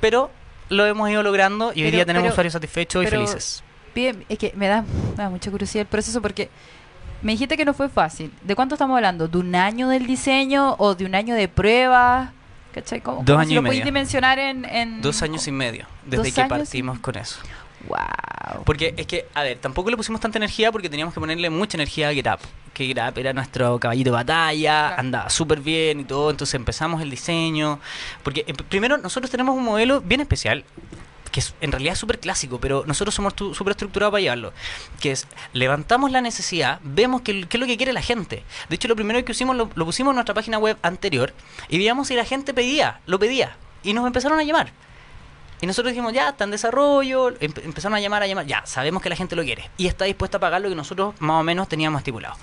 Pero lo hemos ido logrando y hoy Pero- día tenemos pero- usuarios satisfechos y felices. Bien, es que me da, me da mucha curiosidad el proceso porque me dijiste que no fue fácil. ¿De cuánto estamos hablando? ¿De un año del diseño o de un año de pruebas? ¿Cachai? ¿Cómo, Dos cómo años si y lo medio. dimensionar en, en- Dos años y medio desde que y- partimos con eso. Wow. Porque es que, a ver, tampoco le pusimos tanta energía porque teníamos que ponerle mucha energía a GetUp. Que GetUp era nuestro caballito de batalla, Claro. andaba súper bien y todo. Entonces empezamos el diseño. Porque eh, primero nosotros tenemos un modelo bien especial que es en realidad súper clásico, pero nosotros somos súper estructurados para llevarlo. Que es, levantamos la necesidad, vemos qué, qué es lo que quiere la gente. De hecho, lo primero que hicimos, lo, lo pusimos en nuestra página web anterior y veíamos si la gente pedía, lo pedía. Y nos empezaron a llamar. Y nosotros dijimos, ya, está en desarrollo, empe- empezaron a llamar, a llamar, ya, sabemos que la gente lo quiere. Y está dispuesta a pagar lo que nosotros más o menos teníamos estipulado.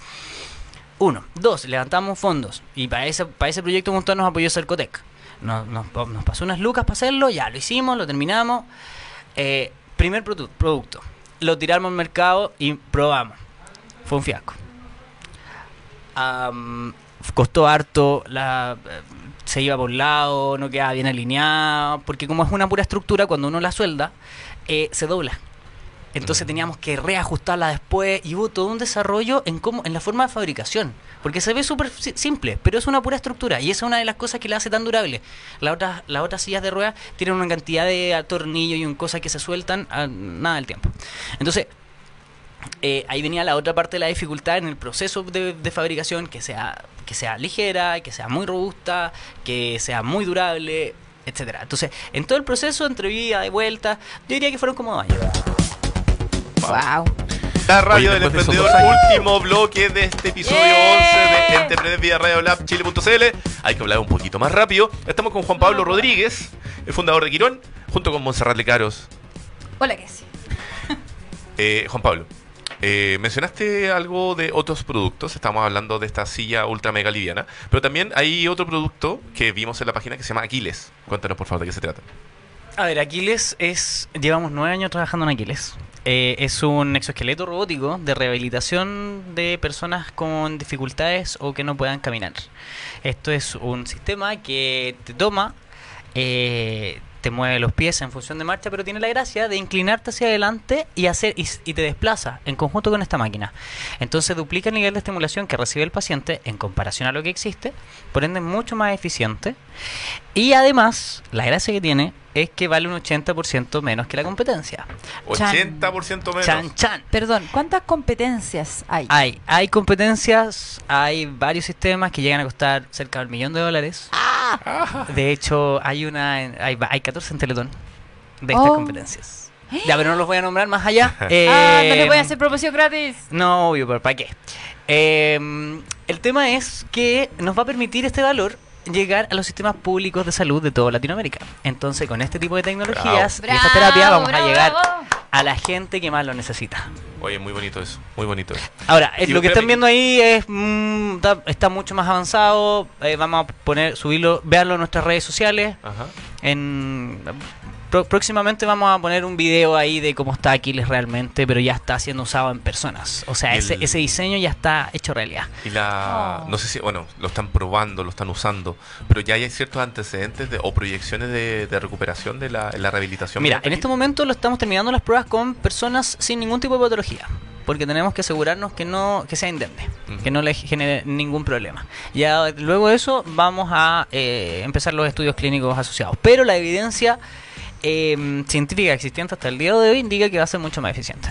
Uno. Dos, levantamos fondos. Y para ese, para ese proyecto como tal nos apoyó Cercotec. Nos, nos, nos pasó unas lucas para hacerlo, ya lo hicimos, lo terminamos. Eh, primer produ- producto. Lo tiramos al mercado y probamos. Fue un fiasco. Costó harto, la, eh, se iba por un lado, no quedaba bien alineado, porque como es una pura estructura, cuando uno la suelda, eh, se dobla. Entonces Mm. teníamos que reajustarla después y hubo todo un desarrollo en cómo, en la forma de fabricación. Porque se ve súper si- simple, pero es una pura estructura y esa es una de las cosas que la hace tan durable. Las otras, las otras sillas de ruedas tienen una cantidad de tornillos y un cosas que se sueltan a nada del tiempo. Entonces, eh, ahí venía la otra parte de la dificultad en el proceso de, de fabricación, que sea, que sea ligera, que sea muy robusta, que sea muy durable, etcétera. Entonces, en todo el proceso, entre ida y vuelta, yo diría que fueron como dos años. Wow. La radio Oye, del de emprendedor, último bloque de este episodio ¡Yeah! 11 de Entrepreneur vía Radio Lab Chile.cl. Hay que hablar un poquito más rápido. Estamos con Juan Pablo Rodríguez, el fundador de Quirón, junto con Monserrat Lecaros. Hola, que sí. Eh, Juan Pablo, eh, mencionaste algo de otros productos. Estamos hablando de esta silla ultra mega liviana. Pero también hay otro producto que vimos en la página que se llama Aquiles. Cuéntanos, por favor, de qué se trata. A ver, Aquiles es. Llevamos nueve años trabajando en Aquiles. Eh, es un exoesqueleto robótico de rehabilitación de personas con dificultades o que no puedan caminar. Esto es un sistema que te toma, eh, te mueve los pies en función de marcha, pero tiene la gracia de inclinarte hacia adelante y hacer y, te desplaza en conjunto con esta máquina. Entonces duplica el nivel de estimulación que recibe el paciente en comparación a lo que existe, por ende mucho más eficiente. Y además, la gracia que tiene es que vale un 80% menos que la competencia. Chan. 80% menos. Chan chan. Perdón, ¿cuántas competencias hay? Hay, hay competencias, hay varios sistemas que llegan a costar cerca del millón de dólares. De hecho, hay una, en- hay, hay 14 en Teletón de estas Oh. competencias. Ya, pero no los voy a nombrar más allá. ah, no le voy a Eh, hacer promoción gratis. No, obvio, pero ¿para qué? Eh, el tema es que nos va a permitir este valor llegar a los sistemas públicos de salud de toda Latinoamérica. Entonces, con este tipo de tecnologías y esta terapia vamos bravo, a llegar bravo. a la gente que más lo necesita. Oye, muy bonito eso. Muy bonito eso. Ahora, Y lo que están viendo ahí es mm, está, está mucho más avanzado. eh, vamos a poner, subirlo, veanlo en nuestras redes sociales. Ajá. En próximamente vamos a poner un video ahí de cómo está Aquiles realmente, pero ya está siendo usado en personas. O sea, ese, el- ese diseño ya está hecho realidad. Y la. Oh. No sé si. Bueno, lo están probando, lo están usando. Pero ya hay ciertos antecedentes de, o proyecciones de, de recuperación de la, la rehabilitación. Mira, en este momento lo estamos terminando las pruebas con personas sin ningún tipo de patología. Porque tenemos que asegurarnos que no que sea indemne, que no le genere ningún problema. Ya luego de eso vamos a eh, empezar los estudios clínicos asociados. Pero la evidencia eh, científica existente hasta el día de hoy indica que va a ser mucho más eficiente.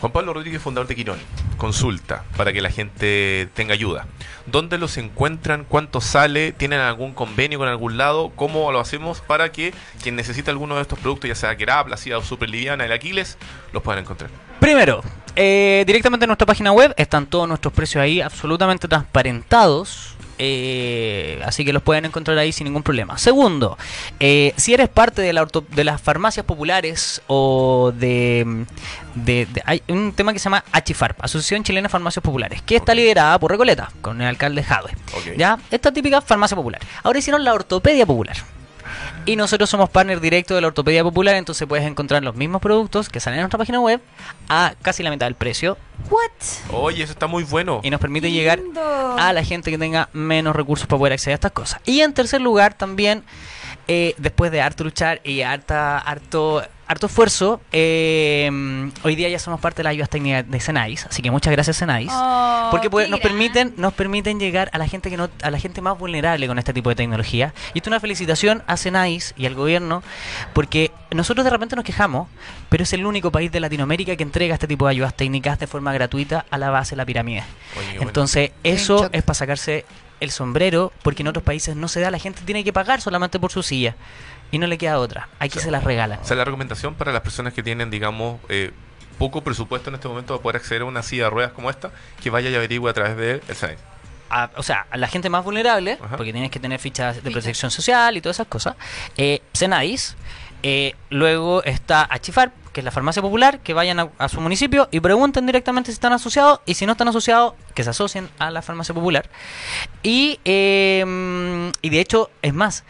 Juan Pablo Rodríguez, fundador de Quirón. Consulta para que la gente tenga ayuda. ¿Dónde los encuentran? ¿Cuánto sale? ¿Tienen algún convenio con algún lado? ¿Cómo lo hacemos para que quien necesita alguno de estos productos, ya sea Kerap, la silla super liviana, el Aquiles, los puedan encontrar? Primero, eh, directamente en nuestra página web están todos nuestros precios ahí absolutamente transparentados. Eh, así que los pueden encontrar ahí sin ningún problema. Segundo, eh, si eres parte de, la orto- de las farmacias populares o de, de- de- Hay un tema que se llama ACHIFARP, Asociación Chilena de Farmacias Populares, que está liderada por Recoleta, con el alcalde Jadwe. ¿Ya? Esta típica farmacia popular. Ahora hicieron la ortopedia popular. Y nosotros somos partner directo de la ortopedia popular, entonces puedes encontrar los mismos productos que salen en nuestra página web a casi la mitad del precio What? Oye, eso está muy bueno. y nos permite llegar a la gente que tenga menos recursos para poder acceder a estas cosas. Y en tercer lugar, también, eh, después de harto luchar y harta, harto, harto esfuerzo, eh, hoy día ya somos parte de la ayuda técnica de Senais, así que muchas gracias Senais. Oh, Porque pues, nos permiten, nos permiten llegar a la gente que no, a la gente más vulnerable con este tipo de tecnología. Y esto es una felicitación a Senais y al gobierno, porque nosotros de repente nos quejamos, pero es el único país de Latinoamérica que entrega este tipo de ayudas técnicas de forma gratuita a la base de la pirámide. Oye, qué bueno. Entonces, en eso es para sacarse el sombrero, porque en otros países no se da, la gente tiene que pagar solamente por su silla. Y no le queda otra. Aquí se las regalan. O sea, la recomendación para las personas que tienen, digamos, eh, poco presupuesto en este momento para poder acceder a una silla de ruedas como esta, que vaya y averigüe a través de el Senai. a- o sea, a la gente más vulnerable, Ajá. porque tienes que tener fichas de protección social y todas esas cosas, eh, Senadis, eh, luego está Achifar, que es la farmacia popular, que vayan a, a su municipio y pregunten directamente si están asociados, y si no están asociados, que se asocien a la farmacia popular. Y, eh, y de hecho, es más,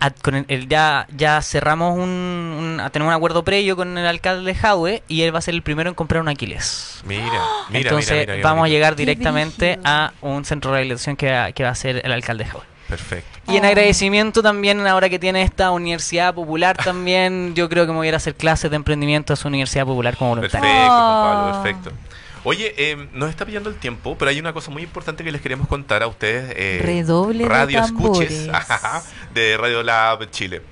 a- con el, el- ya, ya cerramos un, un- a- tenemos un acuerdo previo con el alcalde Jaue y él va a ser el primero en comprar un Aquiles. Mira, mira, Entonces mira, mira, vamos a llegar directamente a un centro de rehabilitación que va, que va a ser el alcalde Jaue. Perfecto. Y en Oh. agradecimiento también, ahora que tiene esta universidad popular también, yo creo que me voy a ir a hacer clases de emprendimiento a su universidad popular como Perfecto, voluntario. Juan Pablo, Oh. perfecto. Oye, eh, nos está pillando el tiempo, pero hay una cosa muy importante que les queremos contar a ustedes. Eh, Redoble de radio escuches tambores. de Radio Lab Chile.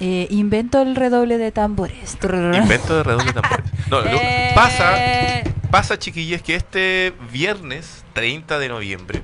Eh, invento el redoble de tambores. Invento de redoble de tambores. No, lo- Eh, pasa, pasa, chiquillos, que este viernes 30 de noviembre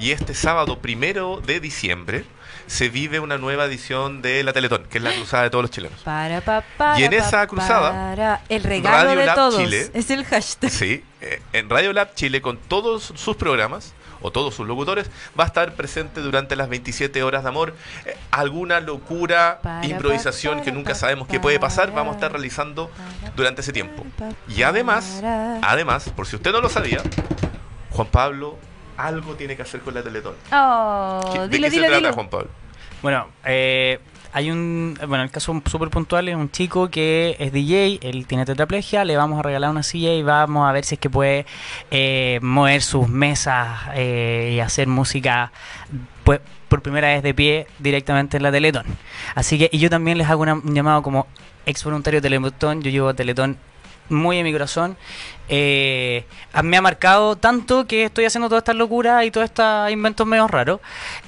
y este sábado primero de diciembre se vive una nueva edición de la Teletón, que es la cruzada de todos los chilenos. Para, pa, para, Y en esa cruzada, para. el regalo Radio de Lab todos Chile- es el hashtag. Sí, eh, en Radio Lab Chile, con todos sus programas o todos sus locutores, va a estar presente durante las 27 horas de amor. Eh, alguna locura, Para, improvisación que nunca sabemos qué puede pasar, vamos a estar realizando durante ese tiempo. Y además, además, por si usted no lo sabía, Juan Pablo algo tiene que hacer con la Teletón. Oh, ¿Qué- ¿De dilo, qué dilo, se trata, dilo. Juan Pablo? Bueno, eh, hay un. Bueno, el caso súper puntual es un chico que es DJ, él tiene tetraplegia, le vamos a regalar una silla y vamos a ver si es que puede eh, mover sus mesas eh, y hacer música pues, por primera vez de pie directamente en la Teletón. Así que, y yo también les hago una- un llamado como ex voluntario de Teletón, yo llevo a Teletón muy en mi corazón. Eh, me ha marcado tanto que estoy haciendo todas estas locuras y todos estos inventos medio raros.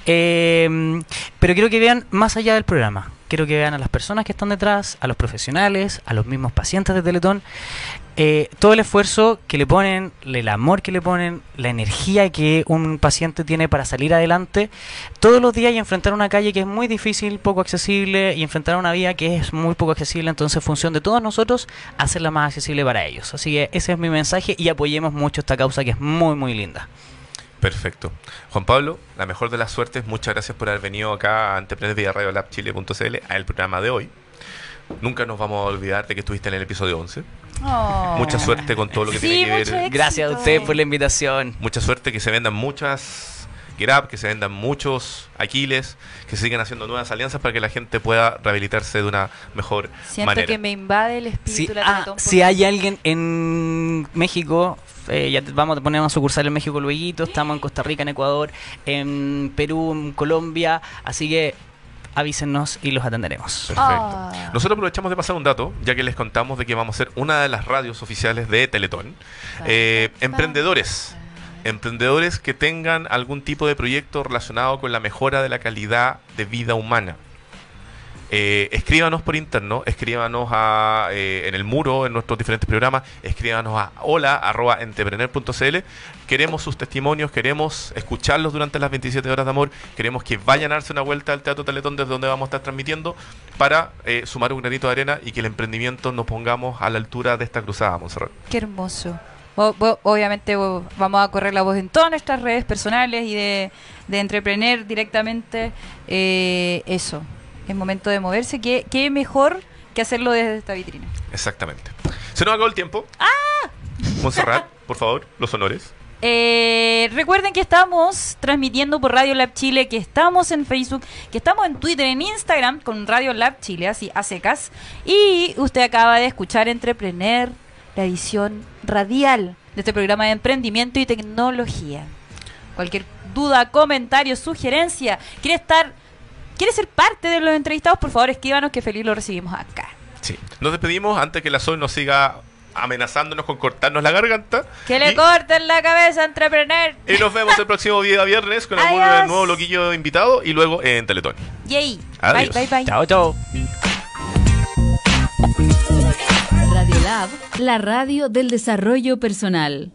Eh, pero quiero que vean más allá del programa. Quiero que vean a las personas que están detrás, a los profesionales, a los mismos pacientes de Teletón. eh, todo el esfuerzo que le ponen, el amor que le ponen, la energía que un paciente tiene para salir adelante todos los días y enfrentar una calle que es muy difícil, poco accesible y enfrentar una vida que es muy poco accesible. Entonces, en función de todos nosotros, hacerla más accesible para ellos. Así que ese es mi mensaje y apoyemos mucho esta causa que es muy, muy linda. Perfecto. Juan Pablo, la mejor de las suertes. Muchas gracias por haber venido acá a Entrepreneurs vía Radio Lab Chile.cl al programa de hoy. Nunca nos vamos a olvidar de que estuviste en el episodio 11. Oh. Mucha suerte con todo lo que Sí, tiene que mucho ver. éxito. Gracias a ustedes por la invitación. Mucha suerte, que se vendan muchas Grab, que se vendan muchos Aquiles, que se sigan haciendo nuevas alianzas para que la gente pueda rehabilitarse de una mejor Siento manera. que me invade el espíritu Si, la ah, Teletón si hay alguien en México, eh, ya te- vamos a poner una sucursal en México luego, estamos en Costa Rica, en Ecuador, en Perú, en Colombia, así que avísenos y los atenderemos. Perfecto. Ah. Nosotros aprovechamos de pasar un dato, ya que les contamos de que vamos a ser una de las radios oficiales de Teletón. Eh, emprendedores. Emprendedores que tengan algún tipo de proyecto relacionado con la mejora de la calidad de vida humana. Eh, escríbanos por interno, escríbanos a, eh, en el muro, en nuestros diferentes programas, escríbanos a hola arroba entrepreneur.cl. Queremos sus testimonios, queremos escucharlos durante las 27 horas de amor, queremos que vayan a darse una vuelta al Teatro Teletón desde donde vamos a estar transmitiendo para eh, sumar un granito de arena y que el emprendimiento nos pongamos a la altura de esta cruzada, Monserrat. Qué hermoso. Obviamente vamos a correr la voz en todas nuestras redes personales y de, de Entrepreneur directamente. Eh, eso, es momento de moverse. ¿Qué, qué mejor que hacerlo desde esta vitrina? Exactamente. Se nos acabó el tiempo. ¡Ah! Monserrat, por favor, los honores. Eh, recuerden que estamos transmitiendo por Radio Lab Chile, que estamos en Facebook, que estamos en Twitter, en Instagram con Radio Lab Chile, así a secas. Y usted acaba de escuchar Entrepreneur, la edición radial de este programa de emprendimiento y tecnología. Cualquier duda, comentario, sugerencia, quiere estar, quiere ser parte de los entrevistados, por favor escríbanos que feliz lo recibimos acá. Sí. Nos despedimos antes que la Sol nos siga amenazándonos con cortarnos la garganta. Que le Y- corten la cabeza, Entrepreneur. Y nos vemos el próximo día viernes con algún nuevo loquillo invitado y luego en Teletón. Yay. Adiós. Bye, bye, bye. Chao, chao. La radio del desarrollo personal.